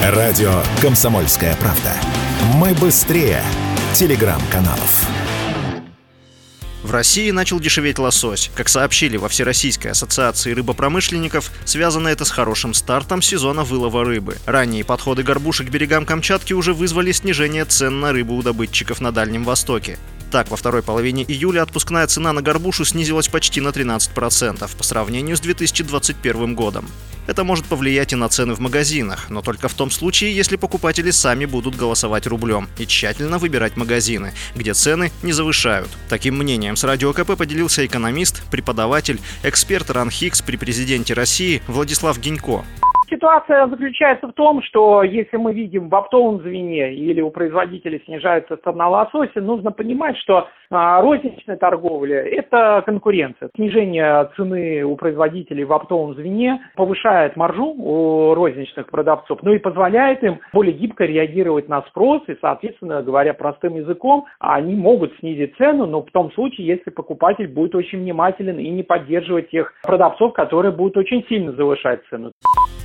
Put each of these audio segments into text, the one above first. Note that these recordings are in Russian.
Радио «Комсомольская правда». Мы быстрее телеграм-каналов. В России начал дешеветь лосось. Как сообщили во Всероссийской ассоциации рыбопромышленников, связано это с хорошим стартом сезона вылова рыбы. Ранние подходы горбушек к берегам Камчатки уже вызвали снижение цен на рыбу у добытчиков на Дальнем Востоке. Так, во второй половине июля отпускная цена на горбушу снизилась почти на 13% по сравнению с 2021 годом. Это может повлиять и на цены в магазинах, но только в том случае, если покупатели сами будут голосовать рублем и тщательно выбирать магазины, где цены не завышают. Таким мнением с Радио КП поделился экономист, преподаватель, эксперт РАНХИКС при президенте России Владислав Гинько. Ситуация заключается в том, что если мы видим в оптовом звене или у производителей снижается цена лосося, нужно понимать, что а, розничная торговля – это конкуренция. Снижение цены у производителей в оптовом звене повышает маржу у розничных продавцов, но и позволяет им более гибко реагировать на спрос, и, соответственно, говоря простым языком, они могут снизить цену, но в том случае, если покупатель будет очень внимателен и не поддерживать тех продавцов, которые будут очень сильно завышать цену.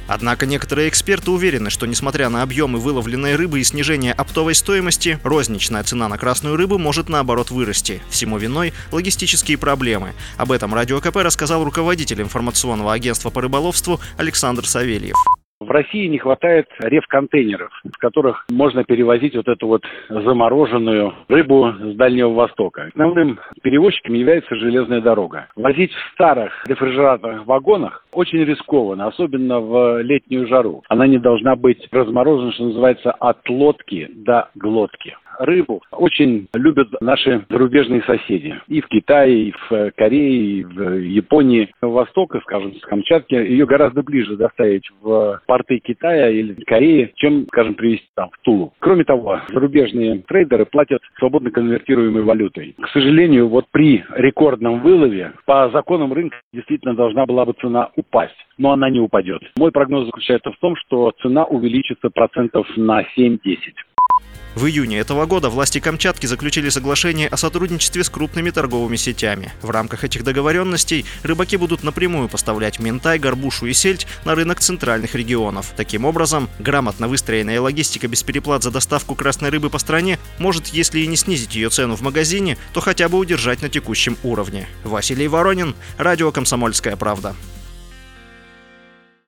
Однако некоторые эксперты уверены, что несмотря на объемы выловленной рыбы и снижение оптовой стоимости, розничная цена на красную рыбу может наоборот вырасти. Всему виной логистические проблемы. Об этом Радио КП рассказал руководитель информационного агентства по рыболовству Александр Савельев. В России не хватает реф-контейнеров, в которых можно перевозить вот эту вот замороженную рыбу с Дальнего Востока. Основным перевозчиком является железная дорога. Возить в старых рефрижераторных вагонах очень рискованно, особенно в летнюю жару. Она не должна быть разморожена, что называется, от лодки до глотки рыбу очень любят наши зарубежные соседи. И в Китае, и в Корее, и в Японии. Востока, скажем, с Камчатки, ее гораздо ближе доставить в порты Китая или Кореи, чем, скажем, привезти там в Тулу. Кроме того, зарубежные трейдеры платят свободно конвертируемой валютой. К сожалению, вот при рекордном вылове по законам рынка действительно должна была бы цена упасть, но она не упадет. Мой прогноз заключается в том, что цена увеличится процентов на 7-10. В июне этого года власти Камчатки заключили соглашение о сотрудничестве с крупными торговыми сетями. В рамках этих договоренностей рыбаки будут напрямую поставлять ментай, горбушу и сельдь на рынок центральных регионов. Таким образом, грамотно выстроенная логистика без переплат за доставку красной рыбы по стране может, если и не снизить ее цену в магазине, то хотя бы удержать на текущем уровне. Василий Воронин, Радио «Комсомольская правда».